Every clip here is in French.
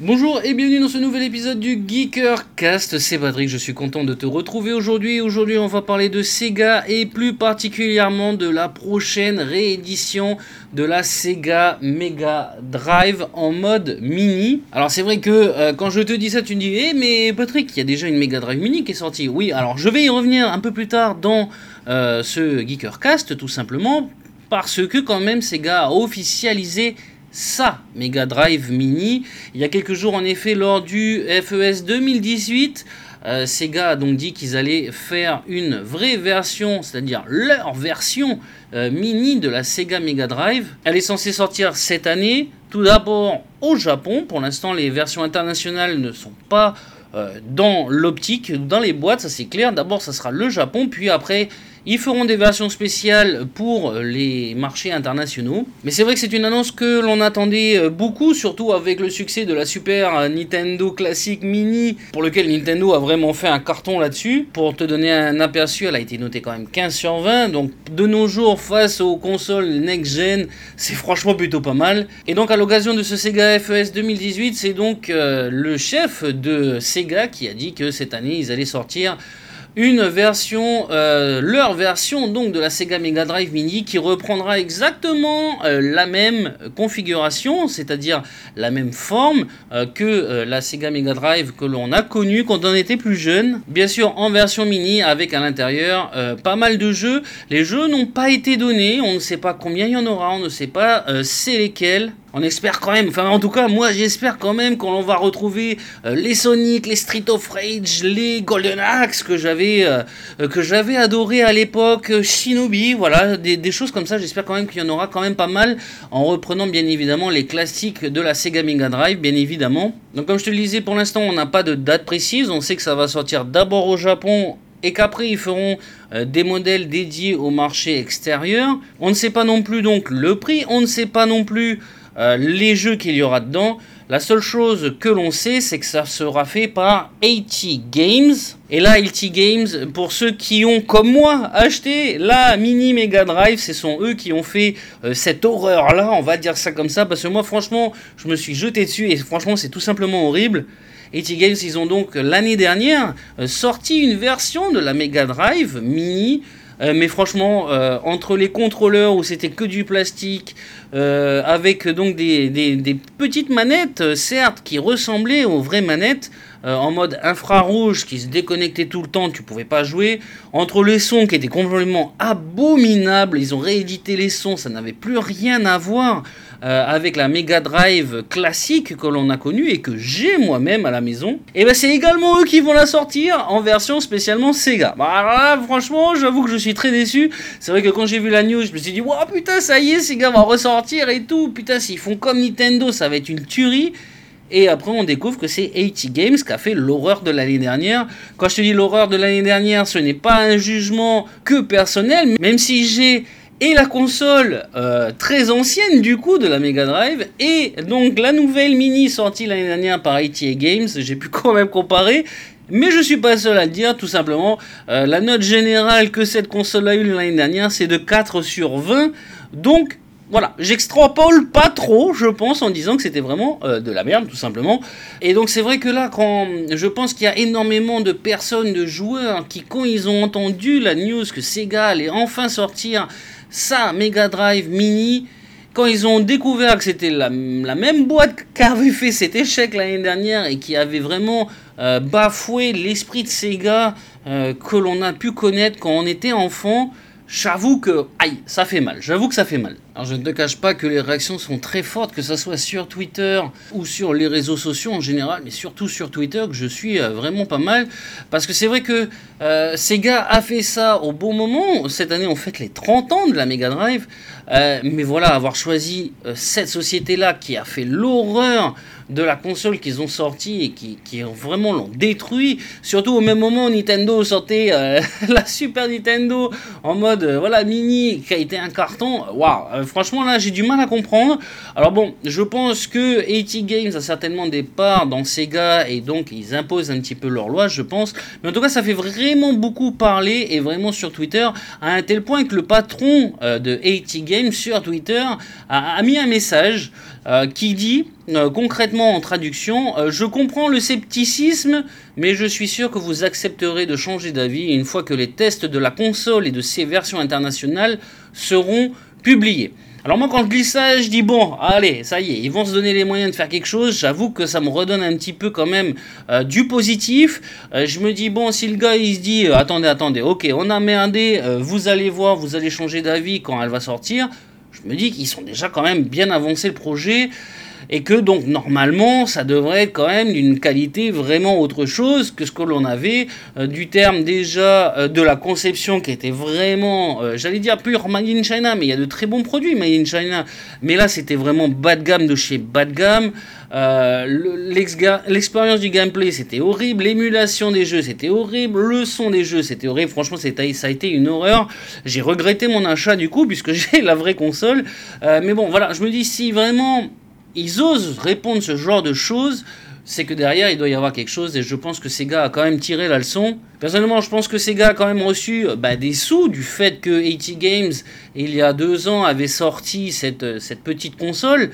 Bonjour et bienvenue dans ce nouvel épisode du Geekercast, c'est Patrick, je suis content de te retrouver aujourd'hui. Aujourd'hui on va parler de Sega et plus particulièrement de la prochaine réédition de la Sega Mega Drive en mode mini. Alors c'est vrai que euh, quand je te dis ça tu me dis Eh mais Patrick, il y a déjà une Mega Drive mini qui est sortie. Oui alors je vais y revenir un peu plus tard dans euh, ce Geekercast tout simplement parce que quand même Sega a officialisé sa Mega Drive Mini. Il y a quelques jours, en effet, lors du FES 2018, euh, Sega a donc dit qu'ils allaient faire une vraie version, c'est-à-dire leur version euh, mini de la Sega Mega Drive. Elle est censée sortir cette année, tout d'abord au Japon. Pour l'instant, les versions internationales ne sont pas euh, dans l'optique, dans les boîtes, ça c'est clair. D'abord, ça sera le Japon, puis après, ils feront des versions spéciales pour les marchés internationaux. Mais c'est vrai que c'est une annonce que l'on attendait euh, beaucoup, surtout avec le succès de la Super Nintendo Classic Mini, pour lequel Nintendo a vraiment fait un carton là-dessus. Pour te donner un aperçu, elle a été notée quand même 15 sur 20. Donc de nos jours, face aux consoles next-gen, c'est franchement plutôt pas mal. Et donc à l'occasion de ce Sega FES 2018, c'est donc euh, le chef de Sega qui a dit que cette année, ils allaient sortir une version, euh, leur version donc de la Sega Mega Drive Mini qui reprendra exactement euh, la même configuration, c'est-à-dire la même forme euh, que la Sega Mega Drive que l'on a connue quand on était plus jeune. Bien sûr en version mini avec à l'intérieur pas mal de jeux. Les jeux n'ont pas été donnés, on ne sait pas combien il y en aura, on ne sait pas c'est lesquels. On espère quand même, enfin en tout cas moi j'espère quand même qu'on va retrouver euh, les Sonic, les Street of Rage, les Golden Axe que j'avais euh, j'avais adoré à l'époque, euh, Shinobi, voilà, des, choses comme ça. J'espère quand même qu'il y en aura quand même pas mal en reprenant bien évidemment les classiques de la Sega Mega Drive, bien évidemment. Donc comme je te le disais, pour l'instant on n'a pas de date précise. On sait que ça va sortir d'abord au Japon et qu'après ils feront des modèles dédiés au marché extérieur. On ne sait pas non plus donc le prix, on ne sait pas non plus euh, les jeux qu'il y aura dedans. La seule chose que l'on sait, c'est que ça sera fait par 80 Games. Et là, 80 Games, pour ceux qui ont, comme moi, acheté la mini Mega Drive, ce sont eux qui ont fait euh, cette horreur-là, on va dire ça comme ça, parce que moi, franchement, je me suis jeté dessus et franchement, c'est tout simplement horrible. 80 Games, ils ont donc l'année dernière euh, sorti une version de la Mega Drive mini euh, mais franchement, euh, entre les contrôleurs où c'était que du plastique, euh, avec donc des, des, petites manettes, certes, qui ressemblaient aux vraies manettes, en mode infrarouge qui se déconnectait tout le temps, tu pouvais pas jouer. Entre les sons qui étaient complètement abominables, ils ont réédité les sons, ça n'avait plus rien à voir. Euh, avec la Mega Drive classique que l'on a connue et que j'ai moi-même à la maison. Et ben c'est également eux qui vont la sortir en version spécialement Sega. Bah franchement, j'avoue que je suis très déçu. C'est vrai que quand j'ai vu la news, je me suis dit, waouh putain, ça y est, Sega va ressortir et tout. Putain, s'ils font comme Nintendo, ça va être une tuerie. Et après, on découvre que c'est 80 Games qui a fait l'horreur de l'année dernière. Quand je te dis l'horreur de l'année dernière, ce n'est pas un jugement que personnel, même si j'ai et la console euh, très ancienne du coup de la Mega Drive et donc la nouvelle mini sortie l'année dernière par ITA Games, j'ai pu quand même comparer. Mais je suis pas seul à le dire, tout simplement. Euh, la note générale que cette console a eue l'année dernière, c'est de 4 sur 20. Donc, voilà, j'extrapole pas trop, je pense, en disant que c'était vraiment euh, de la merde, tout simplement. Et donc c'est vrai que là, quand je pense qu'il y a énormément de personnes, de joueurs, qui quand ils ont entendu la news que Sega allait enfin sortir ça, Mega Drive Mini, quand ils ont découvert que c'était la, même boîte qu'avait fait cet échec l'année dernière et qui avait vraiment euh, bafoué l'esprit de Sega euh, que l'on a pu connaître quand on était enfant, j'avoue que, aïe, ça fait mal, j'avoue que ça fait mal. Alors je ne te cache pas que les réactions sont très fortes, que ce soit sur Twitter ou sur les réseaux sociaux en général, mais surtout sur Twitter, que je suis euh, vraiment pas mal. Parce que c'est vrai que euh, Sega a fait ça au bon moment. Cette année, on fête les 30 ans de la Mega Drive. Euh, mais voilà, avoir choisi cette société-là qui a fait l'horreur de la console qu'ils ont sorti et qui, qui vraiment l'ont détruit. Surtout au même moment, Nintendo sortait la Super Nintendo en mode voilà mini qui a été un carton. Waouh franchement, là, j'ai du mal à comprendre. Alors bon, je pense que 80 Games a certainement des parts dans Sega et donc ils imposent un petit peu leur loi, je pense. Mais en tout cas, ça fait vraiment beaucoup parler et vraiment sur Twitter, à un tel point que le patron euh, de 80 Games sur Twitter a, mis un message euh, qui dit euh, concrètement en traduction, je comprends le scepticisme, mais je suis sûr que vous accepterez de changer d'avis une fois que les tests de la console et de ses versions internationales seront publiés. Alors moi quand je lis ça, je dis bon, allez, ça y est, ils vont se donner les moyens de faire quelque chose. J'avoue que ça me redonne un petit peu quand même euh, du positif. Euh, je me dis bon, si le gars il se dit euh, attendez, attendez, ok, on a merdé, vous allez voir, vous allez changer d'avis quand elle va sortir. Je me dis qu'ils sont déjà quand même bien avancés le projet et que donc normalement ça devrait être quand même d'une qualité vraiment autre chose que ce que l'on avait euh, du terme déjà euh, de la conception qui était vraiment, euh, j'allais dire pure made in China, mais il y a de très bons produits made in China, mais là c'était vraiment bas de gamme de chez bas de gamme. L'expérience du gameplay c'était horrible, l'émulation des jeux c'était horrible, le son des jeux c'était horrible, franchement ça a été une horreur. J'ai regretté mon achat du coup puisque j'ai la vraie console. mais bon voilà, je me dis si vraiment ils osent répondre ce genre de choses, c'est que derrière, il doit y avoir quelque chose. Et je pense que Sega a quand même tiré la leçon. Personnellement, je pense que Sega a quand même reçu bah, des sous du fait que 80 Games, il y a deux ans, avait sorti cette, cette petite console.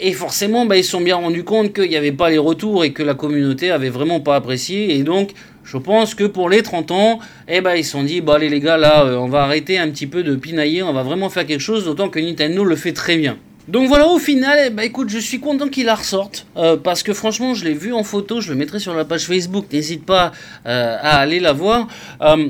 Et forcément, bah, ils se sont bien rendus compte qu'il n'y avait pas les retours et que la communauté avait vraiment pas apprécié. Et donc, je pense que pour les 30 ans, eh ben, ils se sont dit, bah, allez les gars, là, euh, on va arrêter un petit peu de pinailler, on va vraiment faire quelque chose, d'autant que Nintendo le fait très bien. Donc voilà, au final, bah écoute, je suis content qu'il la ressorte. Euh, parce que franchement, je l'ai vu en photo, je le mettrai sur la page Facebook. N'hésite pas euh, à aller la voir. Euh,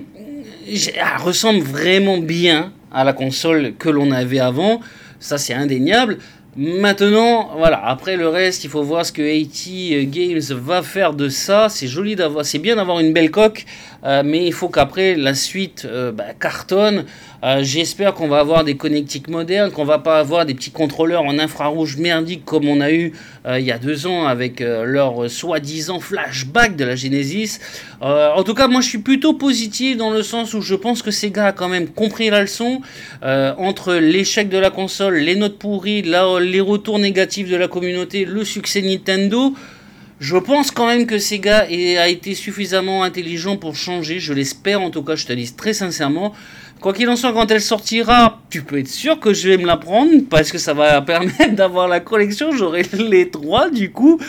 elle ressemble vraiment bien à la console que l'on avait avant. Ça, c'est indéniable. Maintenant, voilà, après le reste, il faut voir ce que 80 Games va faire de ça. C'est joli d'avoir, c'est bien d'avoir une belle coque, mais il faut qu'après la suite bah, cartonne. Euh, j'espère qu'on va avoir des connectiques modernes, qu'on va pas avoir des petits contrôleurs en infrarouge merdiques comme on a eu euh, il y a deux ans avec euh, leur soi-disant flashback de la Genesis. en tout cas, moi je suis plutôt positif dans le sens où je pense que Sega a quand même compris la leçon entre l'échec de la console, les notes pourries, les retours négatifs de la communauté, le succès Nintendo. Je pense quand même que Sega a été suffisamment intelligent pour changer, je l'espère en tout cas, je te dis très sincèrement. Quoi qu'il en soit, quand elle sortira, tu peux être sûr que je vais me la prendre parce que ça va permettre d'avoir la collection. J'aurai les trois du coup.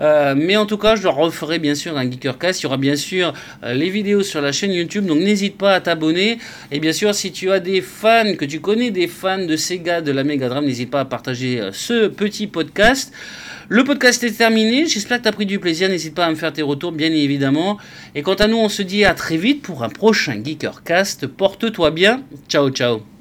Euh, mais en tout cas, je referai bien sûr un Geekercast. Il y aura bien sûr euh, les vidéos sur la chaîne YouTube. Donc n'hésite pas à t'abonner. Et bien sûr, si tu as des fans, que tu connais des fans de Sega, de la Mega Drive, n'hésite pas à partager euh, ce petit podcast. Le podcast est terminé. J'espère que tu as pris du plaisir. N'hésite pas à me faire tes retours, bien évidemment. Et quant à nous, on se dit à très vite pour un prochain Geekercast. Porte-toi bien. Tchau, tchau.